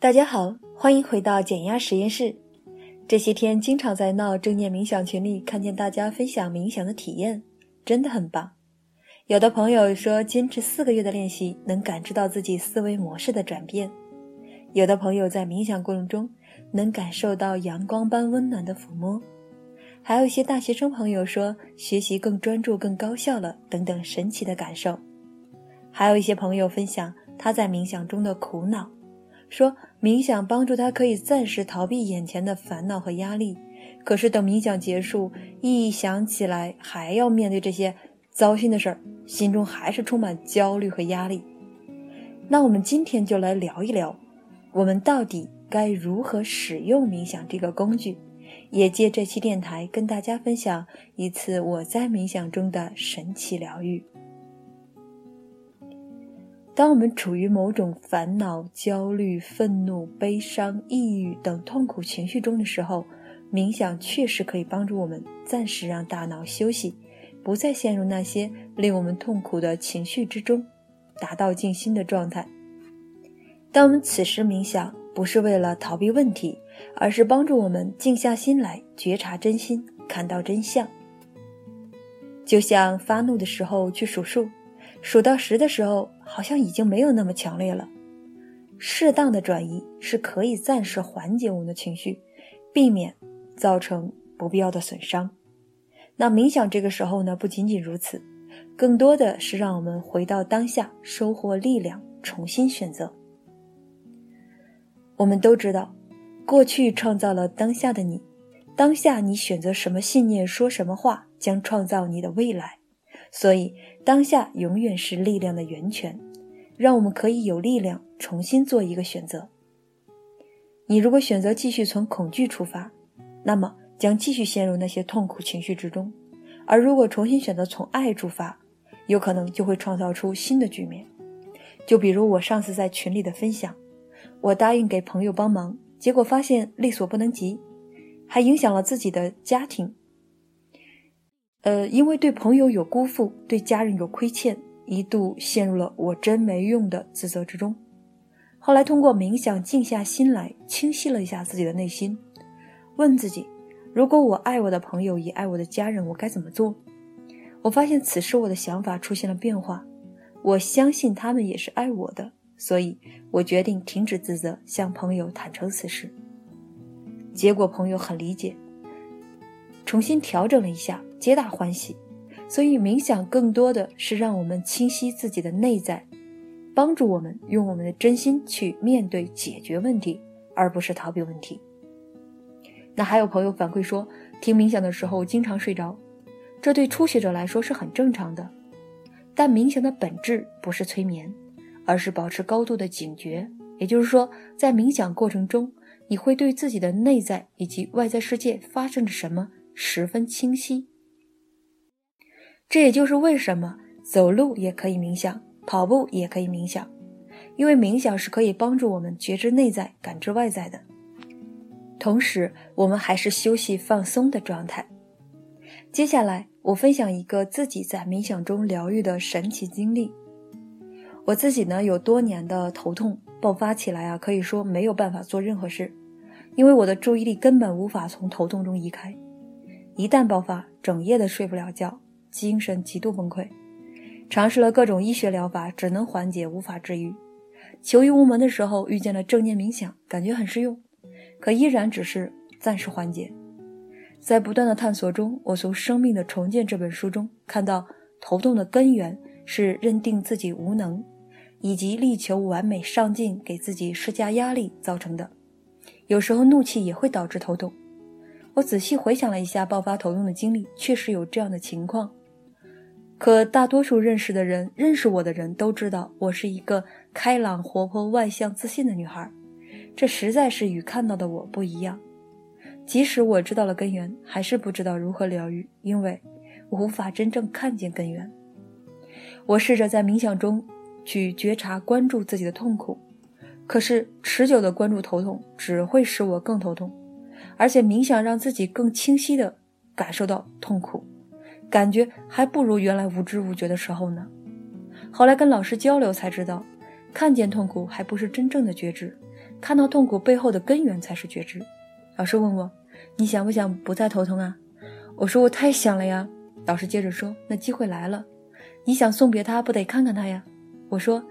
大家好，欢迎回到减压实验室。这些天经常在闹正念冥想群里看见大家分享冥想的体验，真的很棒。有的朋友说，坚持四个月的练习能感知到自己思维模式的转变；有的朋友在冥想过程中能感受到阳光般温暖的抚摸；还有一些大学生朋友说，学习更专注、更高效了等等神奇的感受。还有一些朋友分享他在冥想中的苦恼。说冥想帮助他可以暂时逃避眼前的烦恼和压力，可是等冥想结束，一想起来还要面对这些糟心的事儿，心中还是充满焦虑和压力。那我们今天就来聊一聊，我们到底该如何使用冥想这个工具，也借这期电台跟大家分享一次我在冥想中的神奇疗愈。当我们处于某种烦恼、焦虑、愤怒、悲伤、抑郁等痛苦情绪中的时候，冥想确实可以帮助我们暂时让大脑休息，不再陷入那些令我们痛苦的情绪之中，达到静心的状态。当我们此时冥想，不是为了逃避问题，而是帮助我们静下心来，觉察真心，看到真相。就像发怒的时候去数数。数到十的时候，好像已经没有那么强烈了。适当的转移是可以暂时缓解我们的情绪，避免造成不必要的损伤。那冥想这个时候呢，不仅仅如此，更多的是让我们回到当下，收获力量，重新选择。我们都知道，过去创造了当下的你，当下你选择什么信念，说什么话，将创造你的未来。所以，当下永远是力量的源泉，让我们可以有力量重新做一个选择。你如果选择继续从恐惧出发，那么将继续陷入那些痛苦情绪之中；而如果重新选择从爱出发，有可能就会创造出新的局面。就比如我上次在群里的分享，我答应给朋友帮忙，结果发现力所不能及，还影响了自己的家庭。呃，因为对朋友有辜负，对家人有亏欠，一度陷入了我真没用的自责之中。后来通过冥想静下心来，清晰了一下自己的内心，问自己：如果我爱我的朋友，也爱我的家人，我该怎么做？我发现此时我的想法出现了变化，我相信他们也是爱我的，所以我决定停止自责，向朋友坦诚此事。结果朋友很理解。重新调整了一下，皆大欢喜。所以冥想更多的是让我们清晰自己的内在，帮助我们用我们的真心去面对、解决问题，而不是逃避问题。那还有朋友反馈说，听冥想的时候经常睡着，这对初学者来说是很正常的。但冥想的本质不是催眠，而是保持高度的警觉。也就是说，在冥想过程中，你会对自己的内在以及外在世界发生着什么。十分清晰，这也就是为什么走路也可以冥想，跑步也可以冥想，因为冥想是可以帮助我们觉知内在、感知外在的，同时我们还是休息放松的状态。接下来，我分享一个自己在冥想中疗愈的神奇经历。我自己呢有多年的头痛爆发起来啊，可以说没有办法做任何事，因为我的注意力根本无法从头痛中移开。一旦爆发，整夜的睡不了觉，精神极度崩溃。尝试了各种医学疗法，只能缓解，无法治愈。求医无门的时候，遇见了正念冥想，感觉很适用，可依然只是暂时缓解。在不断的探索中，我从《生命的重建》这本书中看到，头痛的根源是认定自己无能，以及力求完美上进，给自己施加压力造成的。有时候怒气也会导致头痛。我仔细回想了一下爆发头痛的经历，确实有这样的情况。可大多数认识的人、认识我的人都知道，我是一个开朗、活泼、外向、自信的女孩。这实在是与看到的我不一样。即使我知道了根源，还是不知道如何疗愈，因为我无法真正看见根源。我试着在冥想中去觉察、关注自己的痛苦，可是持久的关注头痛，只会使我更头痛。而且冥想让自己更清晰地感受到痛苦，感觉还不如原来无知无觉的时候呢。后来跟老师交流才知道，看见痛苦还不是真正的觉知，看到痛苦背后的根源才是觉知。老师问我：“你想不想不再头痛啊？”我说：“我太想了呀。”老师接着说：“那机会来了，你想送别他，不得看看他呀？”我说：“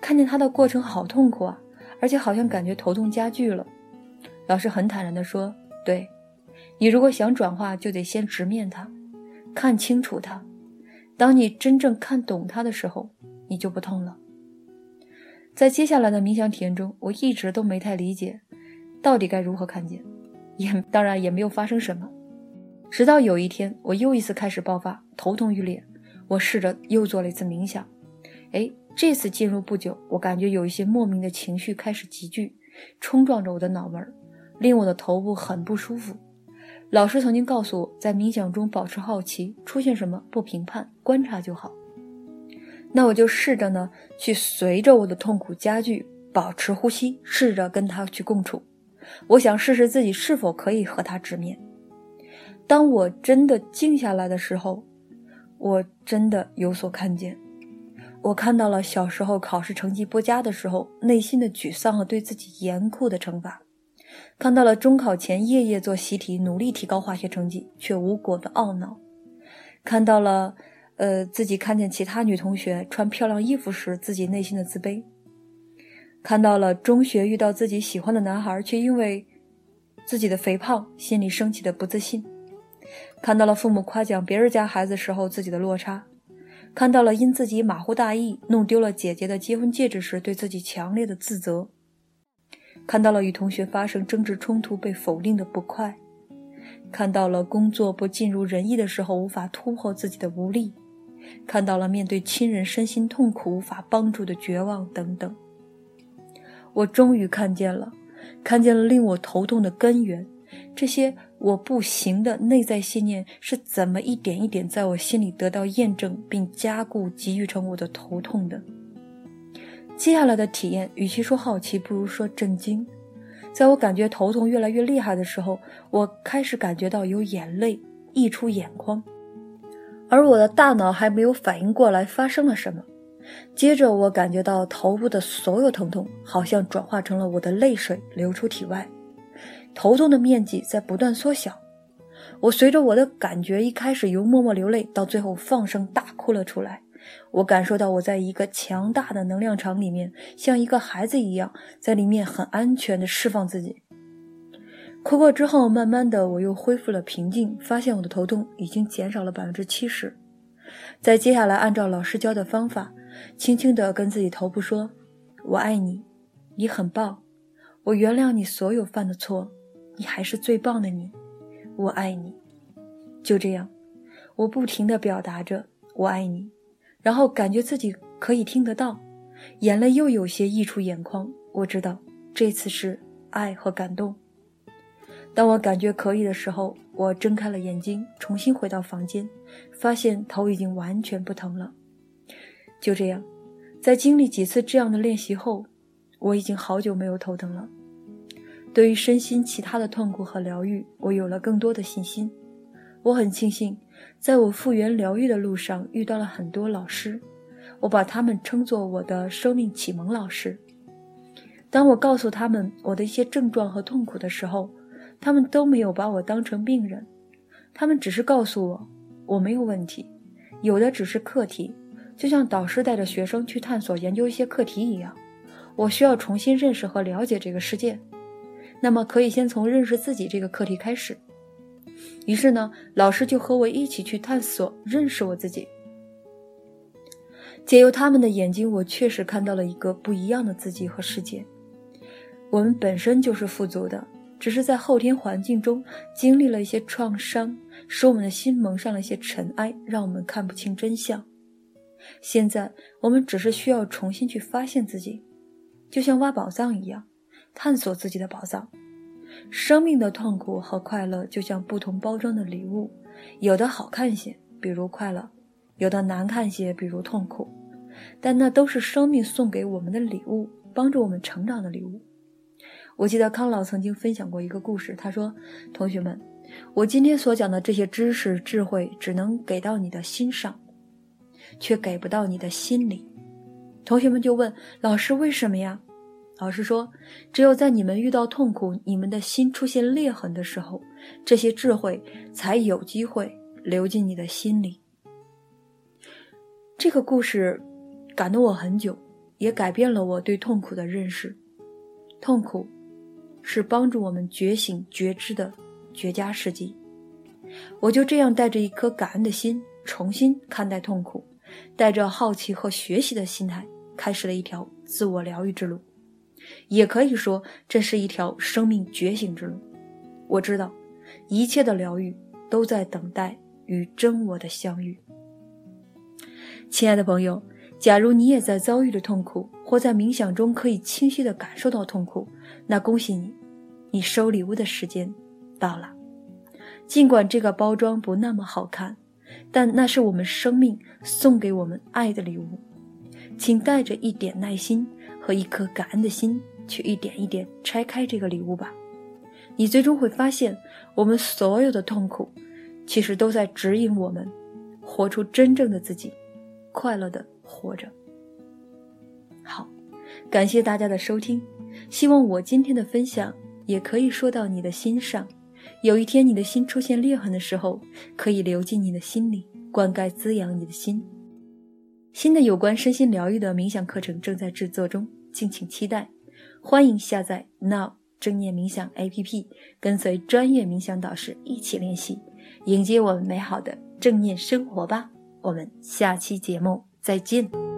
看见他的过程好痛苦啊，而且好像感觉头痛加剧了。”老师很坦然地说：“对，你如果想转化，就得先直面他，看清楚它。当你真正看懂它的时候，你就不痛了。”在接下来的冥想体验中，我一直都没太理解，到底该如何看见，也当然也没有发生什么。直到有一天，我又一次开始爆发，头痛欲裂。我试着又做了一次冥想，哎，这次进入不久，我感觉有一些莫名的情绪开始集聚，冲撞着我的脑门，令我的头部很不舒服。老师曾经告诉我在冥想中保持好奇，出现什么不评判，观察就好。那我就试着呢，去随着我的痛苦加剧，保持呼吸，试着跟他去共处。我想试试自己是否可以和他直面。当我真的静下来的时候，我真的有所看见。我看到了小时候考试成绩不佳的时候，内心的沮丧和对自己严酷的惩罚；看到了中考前夜夜做习题，努力提高化学成绩却无果的懊恼；看到了。呃，自己看见其他女同学穿漂亮衣服时，自己内心的自卑；看到了中学遇到自己喜欢的男孩，却因为自己的肥胖，心里升起的不自信；看到了父母夸奖别人家孩子时候自己的落差；看到了因自己马虎大意弄丢了姐姐的结婚戒指时，对自己强烈的自责；看到了与同学发生争执冲突被否定的不快；看到了工作不尽如人意的时候无法突破自己的无力。看到了面对亲人身心痛苦无法帮助的绝望等等，我终于看见了，看见了令我头痛的根源。这些我不行的内在信念是怎么一点一点在我心里得到验证，并加固积聚成我的头痛的。接下来的体验，与其说好奇，不如说震惊。在我感觉头痛越来越厉害的时候，我开始感觉到有眼泪溢出眼眶。而我的大脑还没有反应过来发生了什么，接着我感觉到头部的所有疼痛好像转化成了我的泪水流出体外，头痛的面积在不断缩小。我随着我的感觉一开始由默默流泪到最后放声大哭了出来。我感受到我在一个强大的能量场里面，像一个孩子一样在里面很安全的释放自己。哭过之后，慢慢的我又恢复了平静，发现我的头痛已经减少了百分之七十。在接下来，按照老师教的方法，轻轻的跟自己头部说：“我爱你，你很棒，我原谅你所有犯的错，你还是最棒的你，我爱你。”就这样，我不停的表达着“我爱你”，然后感觉自己可以听得到，眼泪又有些溢出眼眶。我知道这次是爱和感动。当我感觉可以的时候，我睁开了眼睛，重新回到房间，发现头已经完全不疼了。就这样，在经历几次这样的练习后，我已经好久没有头疼了。对于身心其他的痛苦和疗愈，我有了更多的信心。我很庆幸，在我复原疗愈的路上遇到了很多老师，我把他们称作我的生命启蒙老师。当我告诉他们我的一些症状和痛苦的时候，他们都没有把我当成病人，他们只是告诉我我没有问题，有的只是课题，就像导师带着学生去探索研究一些课题一样。我需要重新认识和了解这个世界，那么可以先从认识自己这个课题开始。于是呢，老师就和我一起去探索认识我自己。借由他们的眼睛，我确实看到了一个不一样的自己和世界。我们本身就是富足的。只是在后天环境中经历了一些创伤，使我们的心蒙上了一些尘埃，让我们看不清真相。现在我们只是需要重新去发现自己，就像挖宝藏一样，探索自己的宝藏。生命的痛苦和快乐就像不同包装的礼物，有的好看些，比如快乐；有的难看些，比如痛苦。但那都是生命送给我们的礼物，帮助我们成长的礼物。我记得康老曾经分享过一个故事，他说：“同学们，我今天所讲的这些知识智慧，只能给到你的心上，却给不到你的心里。”同学们就问老师：“为什么呀？”老师说，只有在你们遇到痛苦，你们的心出现裂痕的时候，这些智慧才有机会流进你的心里。这个故事感动我很久，也改变了我对痛苦的认识。痛苦是帮助我们觉醒觉知的绝佳时机。我就这样带着一颗感恩的心，重新看待痛苦，带着好奇和学习的心态，开始了一条自我疗愈之路。也可以说，这是一条生命觉醒之路。我知道，一切的疗愈都在等待与真我的相遇。亲爱的朋友，假如你也在遭遇着痛苦，或在冥想中可以清晰地感受到痛苦，那恭喜你，你收礼物的时间到了。尽管这个包装不那么好看，但那是我们生命送给我们爱的礼物。请带着一点耐心和一颗感恩的心，去一点一点拆开这个礼物吧。你最终会发现，我们所有的痛苦，其实都在指引我们活出真正的自己，快乐的活着。好，感谢大家的收听，希望我今天的分享也可以说到你的心上。有一天你的心出现裂痕的时候，可以流进你的心里，灌溉滋养你的心。新的有关身心疗愈的冥想课程正在制作中，敬请期待。欢迎下载 Now 正念冥想 APP，跟随专业冥想导师一起练习，迎接我们美好的正念生活吧。我们下期节目再见。